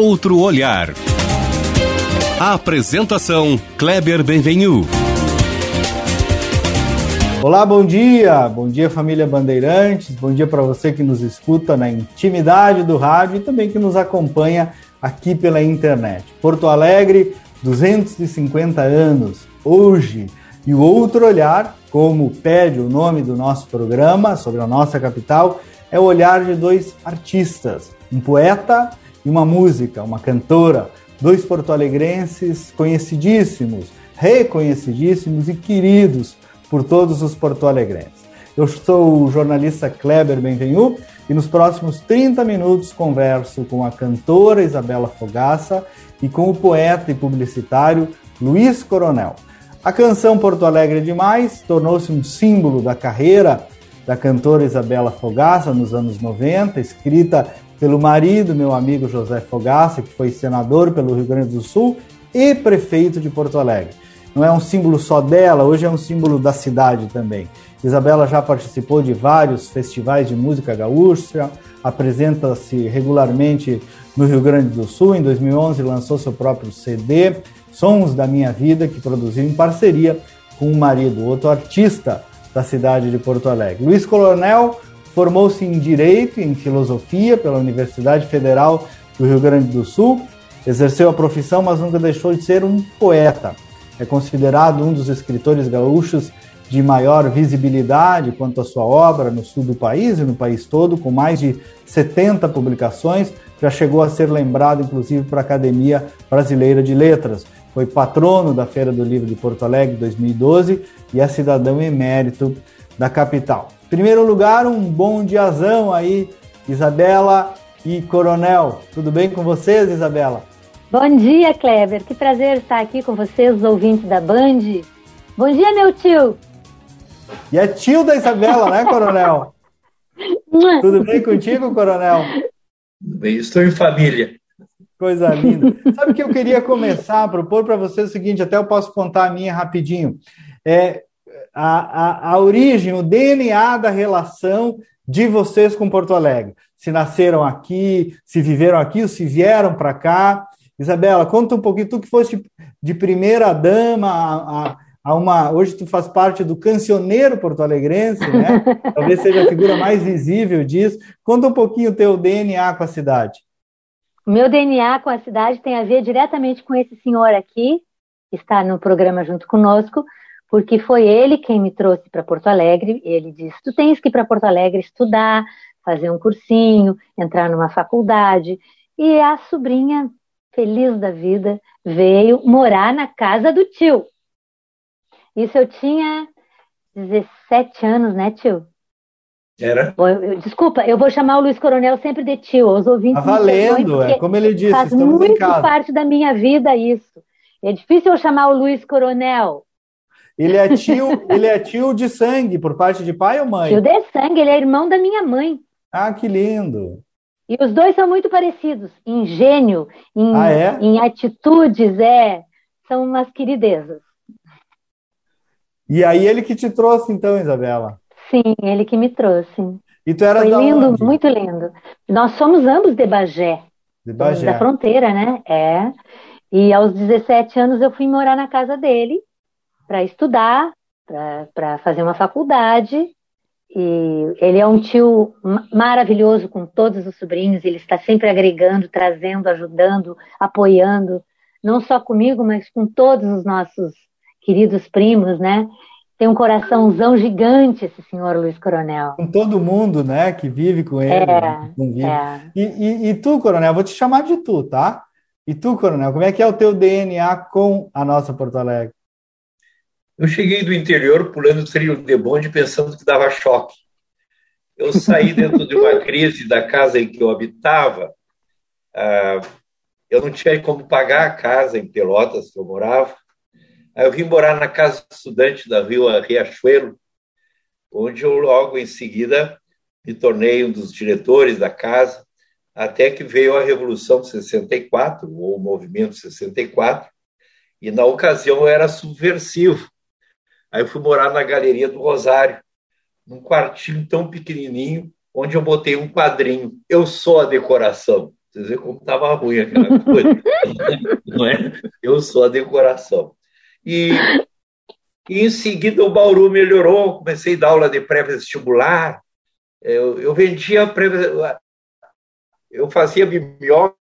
Outro olhar. A apresentação Kleber Benvenu. Olá, bom dia. Bom dia, família Bandeirantes. Bom dia para você que nos escuta na intimidade do rádio e também que nos acompanha aqui pela internet. Porto Alegre, 250 anos. Hoje, e o outro olhar, como pede o nome do nosso programa sobre a nossa capital, é o olhar de dois artistas, um poeta e uma música, uma cantora, dois porto-alegrenses conhecidíssimos, reconhecidíssimos e queridos por todos os porto-alegrenses. Eu sou o jornalista Kleber Benvenu e nos próximos 30 minutos converso com a cantora Isabela Fogaça e com o poeta e publicitário Luiz Coronel. A canção Porto Alegre é Demais tornou-se um símbolo da carreira da cantora Isabela Fogaça nos anos 90, escrita pelo marido, meu amigo José Fogaça, que foi senador pelo Rio Grande do Sul e prefeito de Porto Alegre não é um símbolo só dela, hoje é um símbolo da cidade também. Isabela já participou de vários festivais de música gaúcha, apresenta-se regularmente no Rio Grande do Sul. Em 2011 lançou seu próprio CD, Sons da Minha Vida, que produziu em parceria com o marido, outro artista da cidade de Porto Alegre. Luiz Coronel formou-se em Direito e em Filosofia pela Universidade Federal do Rio Grande do Sul, exerceu a profissão, mas nunca deixou de ser um poeta é considerado um dos escritores gaúchos de maior visibilidade quanto à sua obra no sul do país e no país todo, com mais de 70 publicações. Já chegou a ser lembrado, inclusive, para a Academia Brasileira de Letras. Foi patrono da Feira do Livro de Porto Alegre 2012 e é cidadão emérito da capital. Em primeiro lugar, um bom diazão aí, Isabela e Coronel. Tudo bem com vocês, Isabela? Bom dia, Kleber. Que prazer estar aqui com vocês, os ouvintes da Band. Bom dia, meu tio. E é tio da Isabela, né, Coronel? Tudo bem contigo, Coronel? Bem, estou em família. Coisa linda. Sabe que eu queria começar a propor para vocês o seguinte, até eu posso contar a minha rapidinho. É, a, a, a origem, o DNA da relação de vocês com Porto Alegre. Se nasceram aqui, se viveram aqui, ou se vieram para cá. Isabela, conta um pouquinho, tu que foste de primeira dama a, a, a uma. Hoje tu faz parte do cancioneiro porto-alegrense, né? Talvez seja a figura mais visível disso. Conta um pouquinho o teu DNA com a cidade. O meu DNA com a cidade tem a ver diretamente com esse senhor aqui, que está no programa junto conosco, porque foi ele quem me trouxe para Porto Alegre. Ele disse: Tu tens que ir para Porto Alegre estudar, fazer um cursinho, entrar numa faculdade. E a sobrinha feliz da vida, veio morar na casa do tio. Isso eu tinha 17 anos, né, tio? Era. Desculpa, eu vou chamar o Luiz Coronel sempre de tio. Os ouvintes. Tá valendo, é como ele disse. Faz muito parte da minha vida isso. É difícil eu chamar o Luiz Coronel. Ele é tio, ele é tio de sangue por parte de pai ou mãe? Tio de sangue, ele é irmão da minha mãe. Ah, que lindo. E os dois são muito parecidos, em gênio, em, ah, é? em atitudes, é. São umas queridezas. E aí ele que te trouxe, então, Isabela? Sim, ele que me trouxe. E tu eras Foi lindo, onde? muito lindo. Nós somos ambos de Bagé. De Bagé. Da fronteira, né? É. E aos 17 anos eu fui morar na casa dele para estudar, para fazer uma faculdade. E ele é um tio maravilhoso com todos os sobrinhos, ele está sempre agregando, trazendo, ajudando, apoiando, não só comigo, mas com todos os nossos queridos primos, né? Tem um coraçãozão gigante esse senhor Luiz Coronel. Com todo mundo, né, que vive com ele. É, né, é. E, e, e tu, Coronel, vou te chamar de tu, tá? E tu, Coronel, como é que é o teu DNA com a nossa Porto Alegre? Eu cheguei do interior pulando trilho de bonde pensando que dava choque. Eu saí dentro de uma crise da casa em que eu habitava. Ah, eu não tinha como pagar a casa em Pelotas que eu morava. Aí eu vim morar na casa estudante da Vila Riachuelo, onde eu logo em seguida me tornei um dos diretores da casa, até que veio a Revolução de 64, ou o Movimento 64, e na ocasião eu era subversivo Aí eu fui morar na Galeria do Rosário, num quartinho tão pequenininho, onde eu botei um quadrinho. Eu sou a decoração. Vocês veem como estava ruim aquela coisa. não é? Eu sou a decoração. E, e em seguida o Bauru melhorou, comecei a dar aula de pré-vestibular. Eu, eu vendia pré eu fazia mimeógrafo.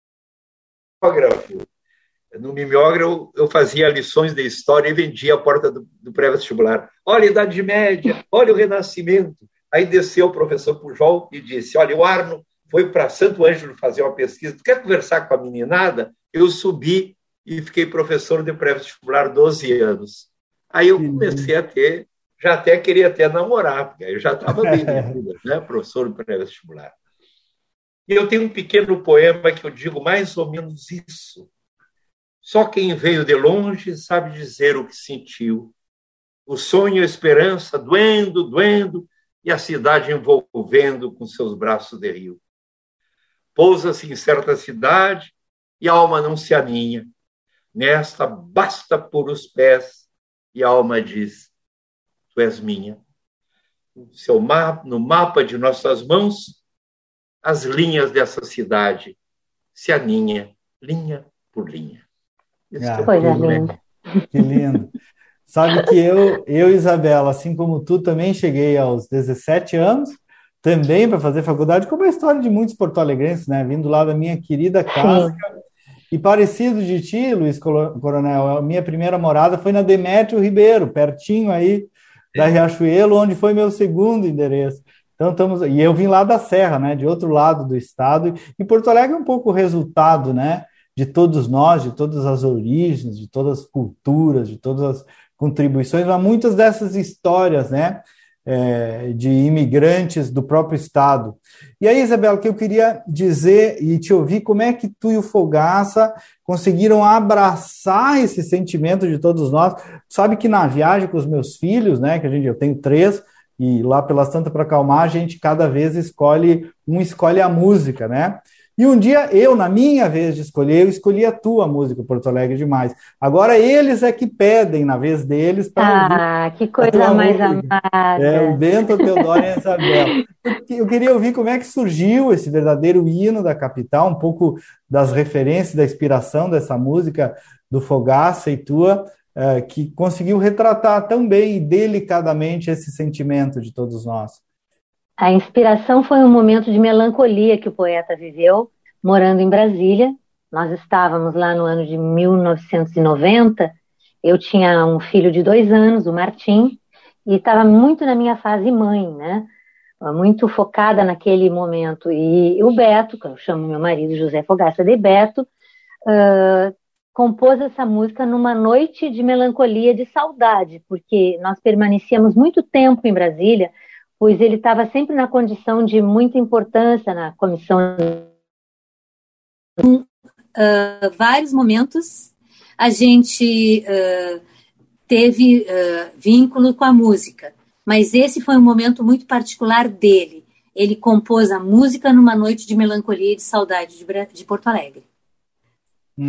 No mimeógrafo eu fazia lições de história e vendia a porta do, do pré-vestibular. Olha a Idade Média, olha o Renascimento. Aí desceu o professor Pujol e disse: Olha, o Arno foi para Santo Ângelo fazer uma pesquisa. Tu quer conversar com a meninada? Eu subi e fiquei professor de pré-vestibular 12 anos. Aí eu comecei a ter, já até queria até namorar, porque aí eu já estava bem vida, né? professor de pré-vestibular. E eu tenho um pequeno poema que eu digo mais ou menos isso. Só quem veio de longe sabe dizer o que sentiu. O sonho e a esperança doendo, doendo, e a cidade envolvendo com seus braços de rio. Pousa-se em certa cidade e a alma não se aninha. Nesta basta por os pés e a alma diz: Tu és minha. Seu mapa, no mapa de nossas mãos, as linhas dessa cidade se aninha, linha por linha. Ah, coisa linda. Que lindo. Sabe que eu, eu, Isabela, assim como tu, também cheguei aos 17 anos, também para fazer faculdade, como a história de muitos porto-alegrenses, né? Vindo lá da minha querida casa. E parecido de ti, Luiz Coronel, a minha primeira morada foi na Demétrio Ribeiro, pertinho aí da Riachuelo, onde foi meu segundo endereço. Então estamos, e eu vim lá da Serra, né, de outro lado do estado, e Porto Alegre é um pouco o resultado, né, de todos nós, de todas as origens, de todas as culturas, de todas as contribuições, mas muitas dessas histórias, né, é, de imigrantes do próprio Estado. E aí, Isabela, que eu queria dizer e te ouvir, como é que tu e o Fogaça conseguiram abraçar esse sentimento de todos nós? Sabe que na viagem com os meus filhos, né, que a gente, eu tenho três, e lá pela Santa para acalmar, a gente cada vez escolhe, um escolhe a música, né? E um dia eu, na minha vez de escolher, eu escolhi a tua música, Porto Alegre Demais. Agora eles é que pedem, na vez deles, para Ah, que coisa mais amada. É, o Bento, Teodoro e a Isabel. Eu queria ouvir como é que surgiu esse verdadeiro hino da capital, um pouco das referências, da inspiração dessa música do Fogaça e tua, é, que conseguiu retratar tão bem e delicadamente esse sentimento de todos nós. A inspiração foi um momento de melancolia que o poeta viveu, morando em Brasília. Nós estávamos lá no ano de 1990. Eu tinha um filho de dois anos, o Martim, e estava muito na minha fase mãe, né? Muito focada naquele momento. E o Beto, que eu chamo meu marido José Fogaça de Beto, uh, compôs essa música numa noite de melancolia, de saudade, porque nós permanecíamos muito tempo em Brasília pois ele estava sempre na condição de muita importância na comissão. Uh, vários momentos a gente uh, teve uh, vínculo com a música, mas esse foi um momento muito particular dele. Ele compôs a música numa noite de melancolia e de saudade de, de Porto Alegre.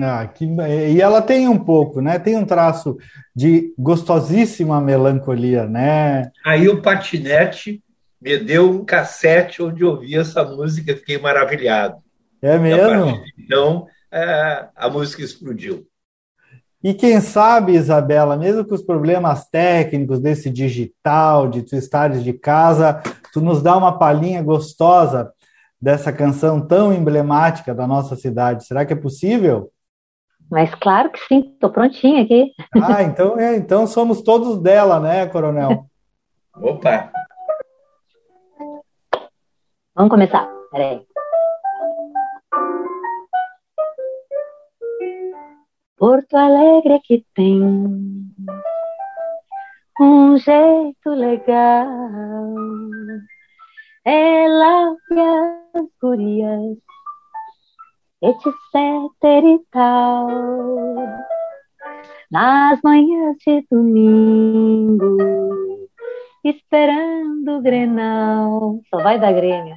Ah, que, e ela tem um pouco, né? Tem um traço de gostosíssima melancolia, né? Aí o patinete me deu um cassete onde eu ouvi essa música, fiquei maravilhado. É mesmo? Então, é, a música explodiu. E quem sabe, Isabela, mesmo com os problemas técnicos desse digital, de tu estares de casa, tu nos dá uma palhinha gostosa dessa canção tão emblemática da nossa cidade. Será que é possível? Mas claro que sim, estou prontinha aqui. Ah, então, é, então somos todos dela, né, Coronel? Opa! Vamos começar. Peraí. Porto Alegre que tem um jeito legal. Ela e as gurias etc e tal. Nas manhãs de domingo, esperando o Grenal. Só vai dar Grêmio.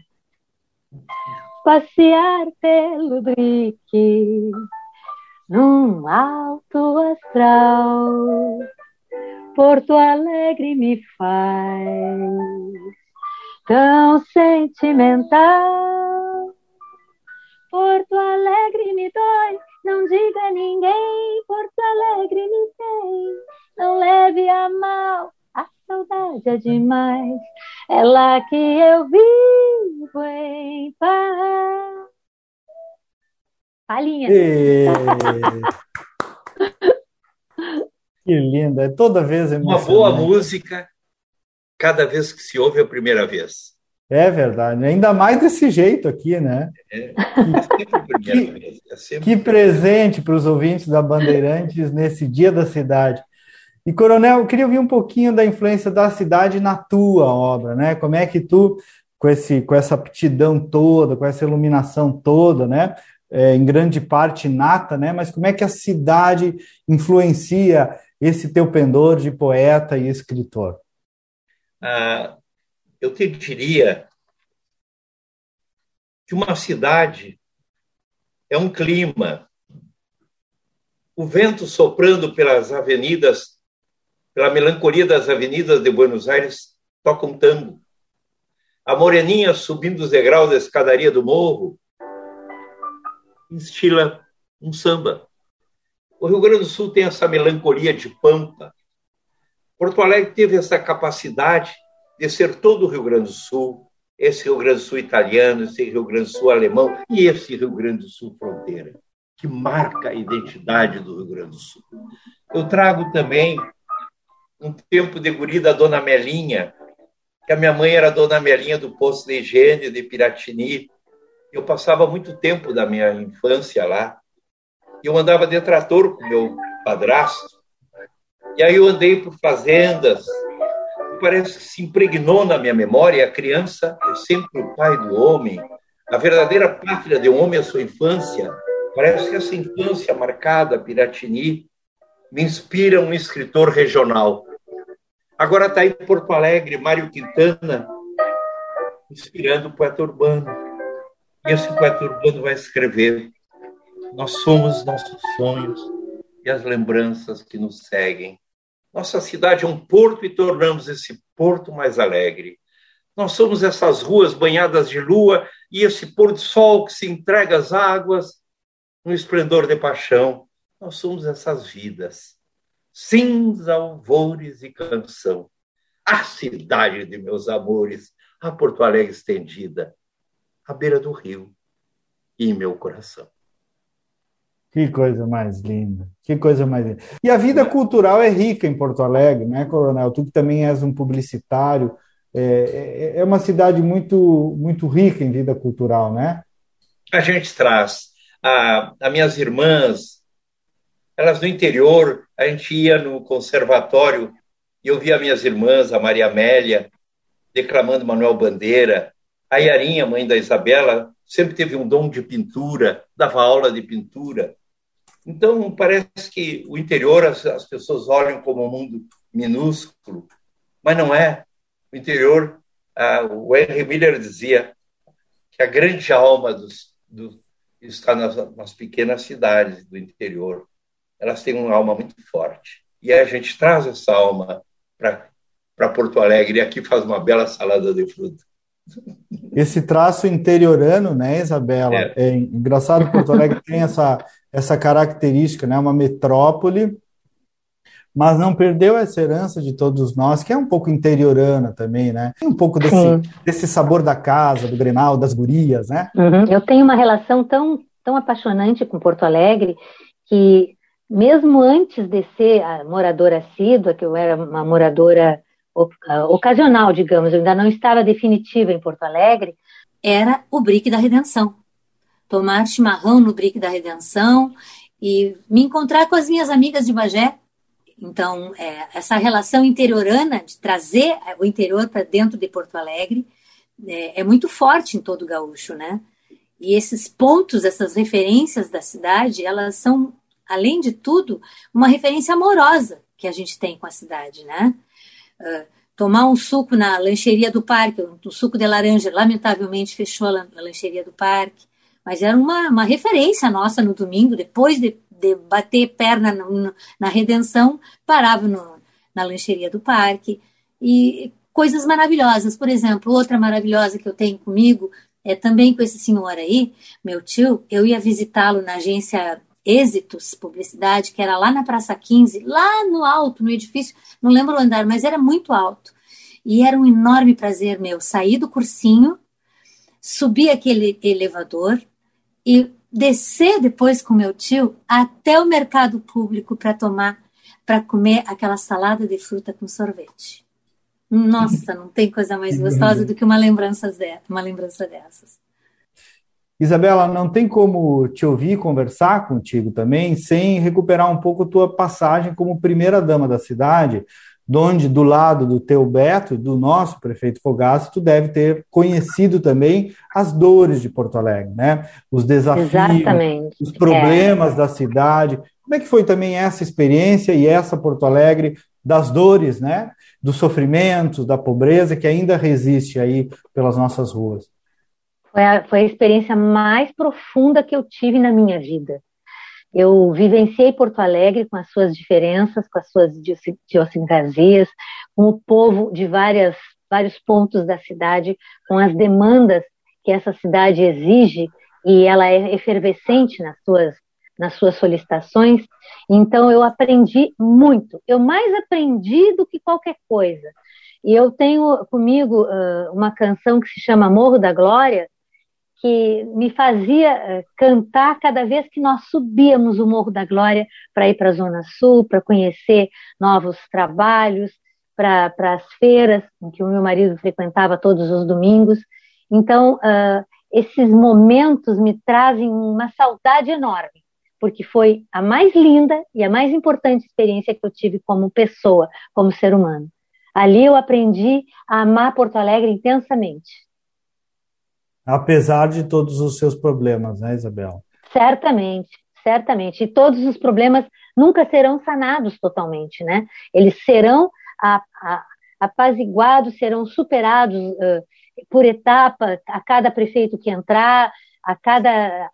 Passear pelo brique, num alto astral. Porto Alegre me faz tão sentimental Porto Alegre me dói, não diga a ninguém, Porto Alegre me tem, não leve a mal, a saudade é demais, é lá que eu vivo em paz. Palhinha. E... que linda, é toda vez Uma boa música, cada vez que se ouve a primeira vez. É verdade, ainda mais desse jeito aqui, né? É, que, é que presente para os ouvintes da Bandeirantes nesse dia da cidade. E, Coronel, eu queria ouvir um pouquinho da influência da cidade na tua obra, né? Como é que tu, com, esse, com essa aptidão toda, com essa iluminação toda, né? É, em grande parte nata, né? Mas como é que a cidade influencia esse teu pendor de poeta e escritor? Ah, eu te diria que uma cidade é um clima. O vento soprando pelas avenidas, pela melancolia das avenidas de Buenos Aires, toca um tango. A moreninha subindo os degraus da escadaria do morro estila um samba. O Rio Grande do Sul tem essa melancolia de pampa. Porto Alegre teve essa capacidade de ser todo o Rio Grande do Sul, esse Rio Grande do Sul italiano, esse Rio Grande do Sul alemão e esse Rio Grande do Sul fronteira, que marca a identidade do Rio Grande do Sul. Eu trago também um tempo de guri da Dona Melinha, que a minha mãe era Dona Melinha do Poço de Higiene, de Piratini. Eu passava muito tempo da minha infância lá. Eu andava de trator com meu padrasto. E aí eu andei por fazendas, parece que se impregnou na minha memória. A criança é sempre o pai do homem. A verdadeira pátria de um homem é a sua infância. Parece que essa infância marcada, Piratini, me inspira um escritor regional. Agora está em Porto Alegre, Mário Quintana, inspirando o poeta urbano. E esse poeta urbano vai escrever: Nós somos nossos sonhos e as lembranças que nos seguem. Nossa cidade é um porto e tornamos esse porto mais alegre. Nós somos essas ruas banhadas de lua e esse pôr do sol que se entrega às águas no esplendor de paixão. Nós somos essas vidas, cinza, alvores e canção. A cidade de meus amores, a Porto Alegre estendida, à beira do rio e em meu coração. Que coisa mais linda, que coisa mais linda. E a vida cultural é rica em Porto Alegre, né, Coronel? Tu que também és um publicitário, é, é, é uma cidade muito, muito rica em vida cultural, né? A gente traz. A, minhas irmãs, elas do interior, a gente ia no conservatório e eu via minhas irmãs, a Maria Amélia, declamando Manuel Bandeira, a Yarinha, mãe da Isabela, sempre teve um dom de pintura, dava aula de pintura. Então, parece que o interior as, as pessoas olham como um mundo minúsculo, mas não é. O interior, ah, o Henry Miller dizia que a grande alma dos, do, está nas, nas pequenas cidades do interior. Elas têm uma alma muito forte. E a gente traz essa alma para Porto Alegre e aqui faz uma bela salada de fruta. Esse traço interiorano, né, Isabela? É, é engraçado que Porto Alegre tem essa essa característica, né? Uma metrópole, mas não perdeu essa herança de todos nós, que é um pouco interiorana também, né? Tem um pouco desse, desse sabor da casa, do Grenal, das gurias, né? Uhum. Eu tenho uma relação tão, tão apaixonante com Porto Alegre que, mesmo antes de ser a moradora assídua, que eu era uma moradora ocasional, digamos, eu ainda não estava definitiva em Porto Alegre, era o Brick da Redenção tomar chimarrão no Brick da Redenção e me encontrar com as minhas amigas de Bagé. Então, é, essa relação interiorana de trazer o interior para dentro de Porto Alegre é, é, muito forte em todo gaúcho, né? E esses pontos, essas referências da cidade, elas são, além de tudo, uma referência amorosa que a gente tem com a cidade, né? Uh, tomar um suco na lancheria do parque, um suco de laranja, lamentavelmente fechou a lancheria do parque mas era uma, uma referência nossa no domingo, depois de, de bater perna no, na redenção, parava no, na lancheria do parque. E coisas maravilhosas, por exemplo, outra maravilhosa que eu tenho comigo, é também com esse senhor aí, meu tio, eu ia visitá-lo na agência Êxitos Publicidade, que era lá na Praça 15, lá no alto, no edifício, não lembro o andar, mas era muito alto. E era um enorme prazer meu sair do cursinho, subir aquele elevador e descer depois com meu tio até o mercado público para tomar, para comer aquela salada de fruta com sorvete. Nossa, não tem coisa mais gostosa do que uma lembrança, uma lembrança dessas. Isabela, não tem como te ouvir conversar contigo também sem recuperar um pouco tua passagem como primeira dama da cidade, onde do lado do teu Beto, do nosso prefeito Fogaça, tu deve ter conhecido também as dores de Porto Alegre, né? Os desafios, Exatamente. os problemas é. da cidade. Como é que foi também essa experiência e essa Porto Alegre das dores, né? Dos sofrimentos, da pobreza que ainda resiste aí pelas nossas ruas? Foi a, foi a experiência mais profunda que eu tive na minha vida. Eu vivenciei Porto Alegre com as suas diferenças, com as suas idiosincrasias, com o povo de várias, vários pontos da cidade, com as demandas que essa cidade exige e ela é efervescente nas suas, nas suas solicitações. Então eu aprendi muito. Eu mais aprendi do que qualquer coisa. E eu tenho comigo uh, uma canção que se chama Morro da Glória, que me fazia eh, cantar cada vez que nós subíamos o Morro da Glória para ir para a Zona Sul, para conhecer novos trabalhos, para as feiras que o meu marido frequentava todos os domingos. Então, uh, esses momentos me trazem uma saudade enorme, porque foi a mais linda e a mais importante experiência que eu tive como pessoa, como ser humano. Ali eu aprendi a amar Porto Alegre intensamente apesar de todos os seus problemas, né, Isabel? Certamente, certamente. E todos os problemas nunca serão sanados totalmente, né? Eles serão a, a, apaziguados, serão superados uh, por etapa, a cada prefeito que entrar, a cada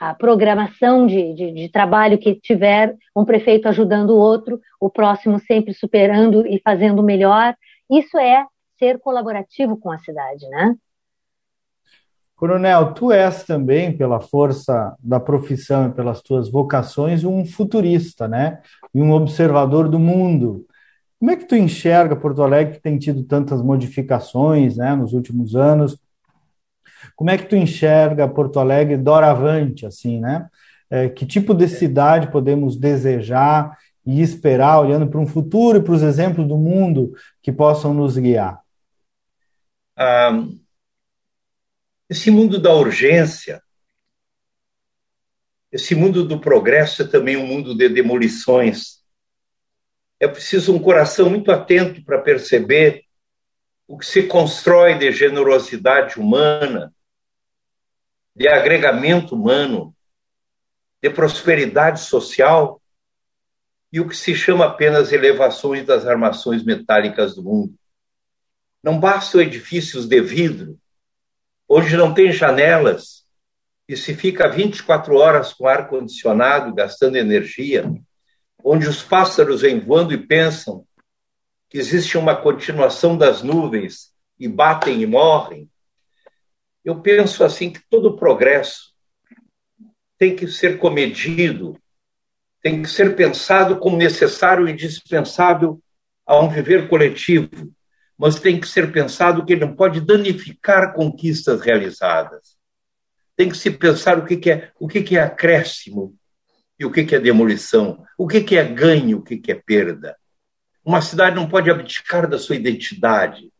a, a programação de, de, de, trabalho que tiver, um prefeito ajudando o outro, o próximo sempre superando e fazendo melhor. Isso é ser colaborativo com a cidade, né? Coronel, tu és também, pela força da profissão e pelas tuas vocações, um futurista, né? E um observador do mundo. Como é que tu enxerga Porto Alegre, que tem tido tantas modificações né, nos últimos anos? Como é que tu enxerga Porto Alegre doravante, assim, né? É, que tipo de cidade podemos desejar e esperar, olhando para um futuro e para os exemplos do mundo que possam nos guiar? Um esse mundo da urgência, esse mundo do progresso é também um mundo de demolições. É preciso um coração muito atento para perceber o que se constrói de generosidade humana, de agregamento humano, de prosperidade social e o que se chama apenas elevações das armações metálicas do mundo. Não bastam edifícios de vidro, Hoje não tem janelas e se fica 24 horas com ar condicionado, gastando energia, onde os pássaros vêm voando e pensam que existe uma continuação das nuvens e batem e morrem. Eu penso assim que todo progresso tem que ser comedido, tem que ser pensado como necessário e indispensável a um viver coletivo, mas tem que ser pensado que ele não pode danificar conquistas realizadas. Tem que se pensar o que, é o que, é acréscimo e o que, é demolição, o que, é ganho, o que, é perda. Uma cidade não pode abdicar da sua identidade,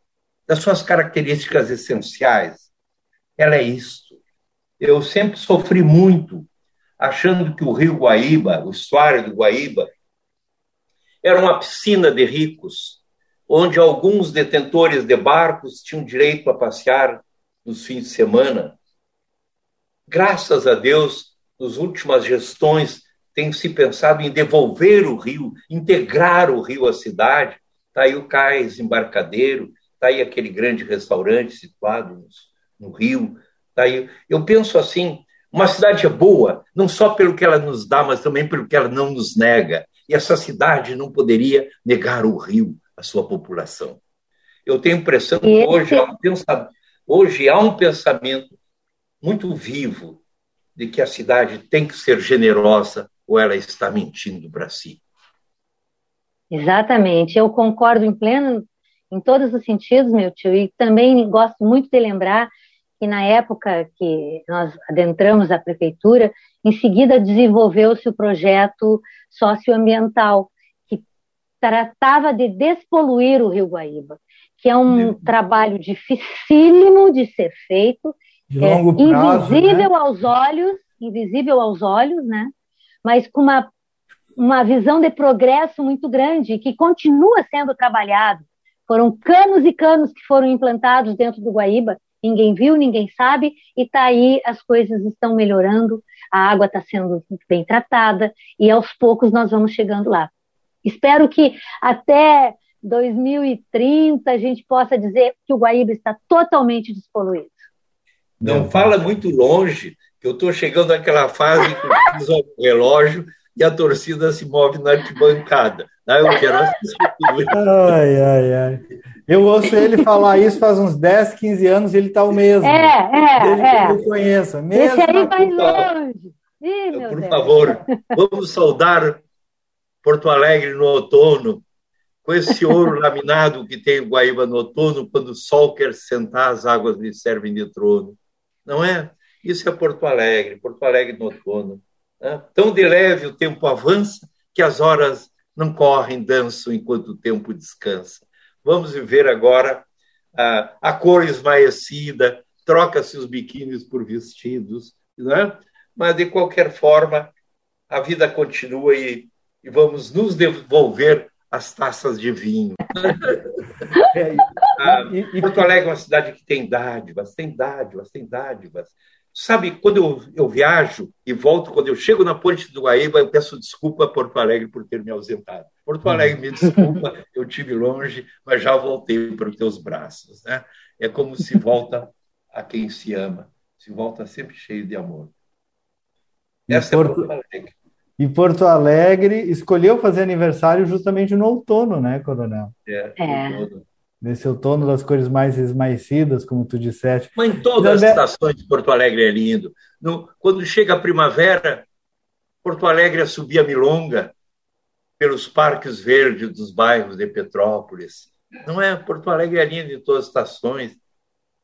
das suas características essenciais. Ela é isto. Eu sempre sofri muito achando que o rio Guaíba, o estuário do Guaíba, era uma piscina de ricos onde alguns detentores de barcos tinham direito a passear nos fins de semana. Graças a Deus, nas últimas gestões, tem se pensado em devolver o rio, integrar o rio à cidade. Está aí o cais embarcadeiro, está aí aquele grande restaurante situado no, rio. Tá aí. Eu penso assim, uma cidade é boa, não só pelo que ela nos dá, mas também pelo que ela não nos nega. E essa cidade não poderia negar o rio, a sua população. Eu tenho a impressão que hoje há um, Hoje há um pensamento muito vivo de que a cidade tem que ser generosa ou ela está mentindo para si. Exatamente, eu concordo em pleno em todos os sentidos, meu tio, e também gosto muito de lembrar que na época que nós adentramos a prefeitura, em seguida desenvolveu-se o projeto socioambiental, tratava de despoluir o Rio Guaíba, que é um trabalho dificílimo de ser feito, de é, prazo, invisível né? aos olhos, invisível aos olhos, né? Mas com uma, uma visão de progresso muito grande, que continua sendo trabalhado. Foram canos e canos que foram implantados dentro do Guaíba, ninguém viu, ninguém sabe, e está aí, as coisas estão melhorando, a água está sendo bem tratada, e aos poucos nós vamos chegando lá. Espero que até 2030 a gente possa dizer que o Guaíba está totalmente despoluído. Não fala muito longe, que eu estou chegando naquela fase que eu fiz o relógio e a torcida se move na arquibancada. Ah, eu quero assistir Ai, ai, ai. Eu ouço ele falar isso faz uns 10, 15 anos e ele está o mesmo. É, é, Desde é. Que eu conheço. Esse aí vai longe. Ih, Por Deus. favor, vamos saudar Porto Alegre no outono, com esse ouro laminado que tem o Guaíba no outono, quando o sol quer sentar, as águas lhe servem de trono. Não é? Isso é Porto Alegre, Porto Alegre no outono. Né? Tão de leve o tempo avança que as horas não correm, dançam enquanto o tempo descansa. Vamos viver agora a, a cor esmaecida, troca-se os biquínis por vestidos, né? mas de qualquer forma a vida continua e, e vamos nos devolver as taças de vinho. É, ah, Porto Alegre é uma cidade que tem dádivas, tem dádivas, tem dádivas. Sabe, quando eu, eu viajo e volto, quando eu chego na Ponte do Guaíba, eu peço desculpa a Porto Alegre por ter me ausentado. Porto uhum. Alegre, me desculpa, eu tive longe, mas já voltei para os teus braços. Né? É como se volta a quem se ama, se volta sempre cheio de amor. Essa Porto... é Porto Alegre. E Porto Alegre escolheu fazer aniversário justamente no outono, né, Coronel? É, é nesse outono das cores mais esmaecidas, como tu disseste. Mas em todas as estações de Porto Alegre é lindo. No, quando chega a primavera, Porto Alegre subia milonga pelos parques verdes dos bairros de Petrópolis. Não é? Porto Alegre é lindo em todas as estações.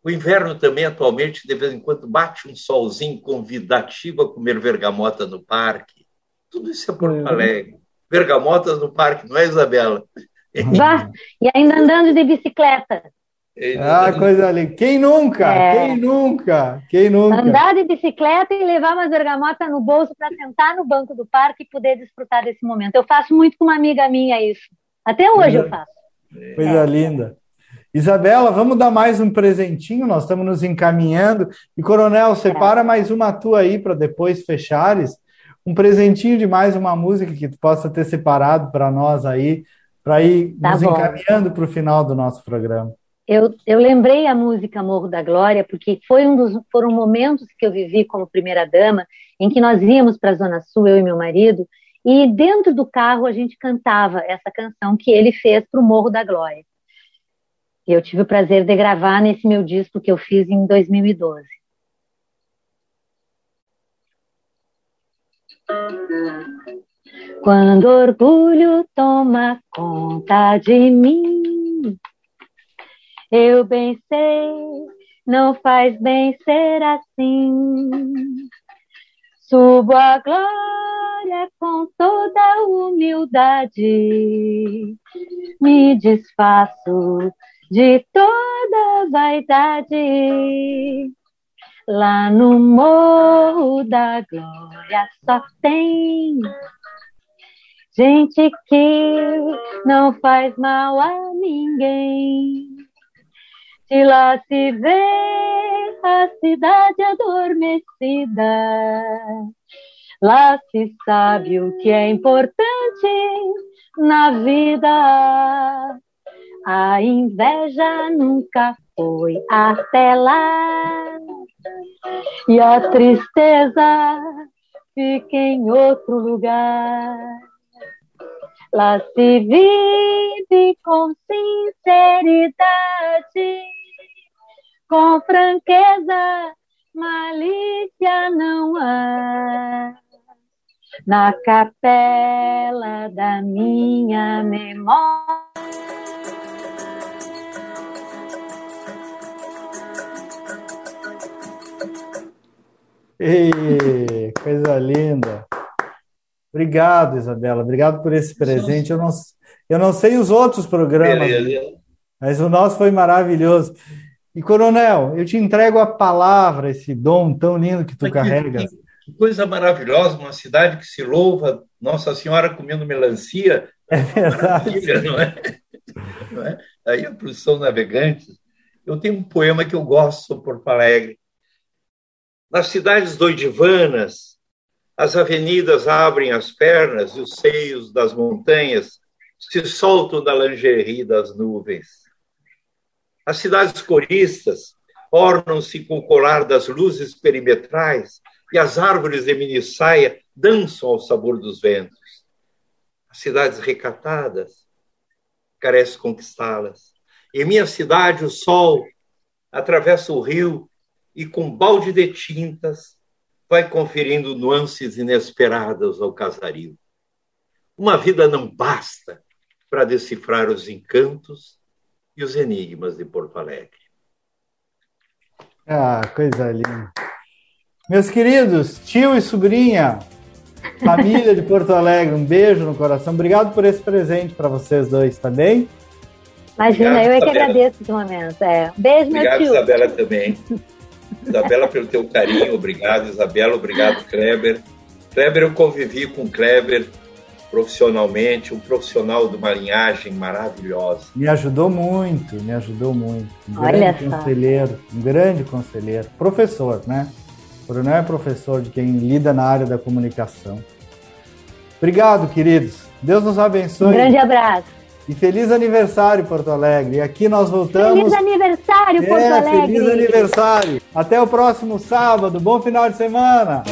O inverno também, atualmente, de vez em quando, bate um solzinho convidativo a comer vergamota no parque. Tudo isso é Porto Alegre. Bergamotas no parque, não é, Isabela? Vá, e ainda andando de bicicleta. Ah, coisa ali. Quem nunca? É. Quem nunca? Quem nunca? Andar de bicicleta e levar uma bergamota no bolso para sentar no banco do parque e poder desfrutar desse momento. Eu faço muito com uma amiga minha isso. Até hoje eu faço. Coisa é. linda. Isabela, vamos dar mais um presentinho, nós estamos nos encaminhando. E, Coronel, separa é. mais uma tua aí para depois fechares. Um presentinho de mais uma música que tu possa ter separado para nós aí, para ir tá nos bom. encaminhando para o final do nosso programa. Eu, eu lembrei a música Morro da Glória porque foi um dos foram momentos que eu vivi como primeira dama em que nós íamos para a Zona Sul eu e meu marido e dentro do carro a gente cantava essa canção que ele fez para o Morro da Glória. Eu tive o prazer de gravar nesse meu disco que eu fiz em 2012. Quando orgulho toma conta de mim, eu bem sei, não faz bem ser assim. Subo a glória com toda humildade, me desfaço de toda vaidade. Lá no morro da glória só tem Gente que não faz mal a ninguém. De lá se vê a cidade adormecida. Lá se sabe o que é importante na vida. A inveja nunca foi até lá. E a tristeza fica em outro lugar. Lá se vive com sinceridade, com franqueza, malícia não há. Na capela da minha memória. Ei, coisa linda. Obrigado, Isabela. Obrigado por esse presente. Eu não, eu não sei os outros programas, Beleza. mas o nosso foi maravilhoso. E, Coronel, eu te entrego a palavra, esse dom tão lindo que tu carregas. Que coisa maravilhosa, uma cidade que se louva, Nossa Senhora comendo melancia. É verdade. Não é? Não é? Aí a produção Navegantes. Eu tenho um poema que eu gosto sobre Porto Alegre. Nas cidades doidivanas, as avenidas abrem as pernas e os seios das montanhas se soltam da lingerie das nuvens. As cidades coristas ornam-se com o colar das luzes perimetrais e as árvores de minissaia dançam ao sabor dos ventos. As cidades recatadas carece conquistá-las. Em minha cidade, o sol atravessa o rio e, com balde de tintas, vai conferindo nuances inesperadas ao casario. Uma vida não basta para decifrar os encantos e os enigmas de Porto Alegre. Ah, coisa linda. Meus queridos, tio e sobrinha, família de Porto Alegre, um beijo no coração. Obrigado por esse presente para vocês dois, tá bem? Imagina, Obrigado, eu é que Isabela. agradeço esse momento. É. Beijo, Obrigado, meu tio. Isabela, também. Isabela, pelo teu carinho, obrigado. Isabela, obrigado, Kleber. Kleber, eu convivi com Kleber profissionalmente, um profissional de uma linhagem maravilhosa. Me ajudou muito, me ajudou muito. Um Olha grande só. conselheiro, um grande conselheiro, professor, né? Coronel é professor de quem lida na área da comunicação. Obrigado, queridos. Deus nos abençoe. Um grande abraço. E feliz aniversário, Porto Alegre. E aqui nós voltamos. Feliz aniversário, Porto é, Alegre. Feliz aniversário. Até o próximo sábado. Bom final de semana.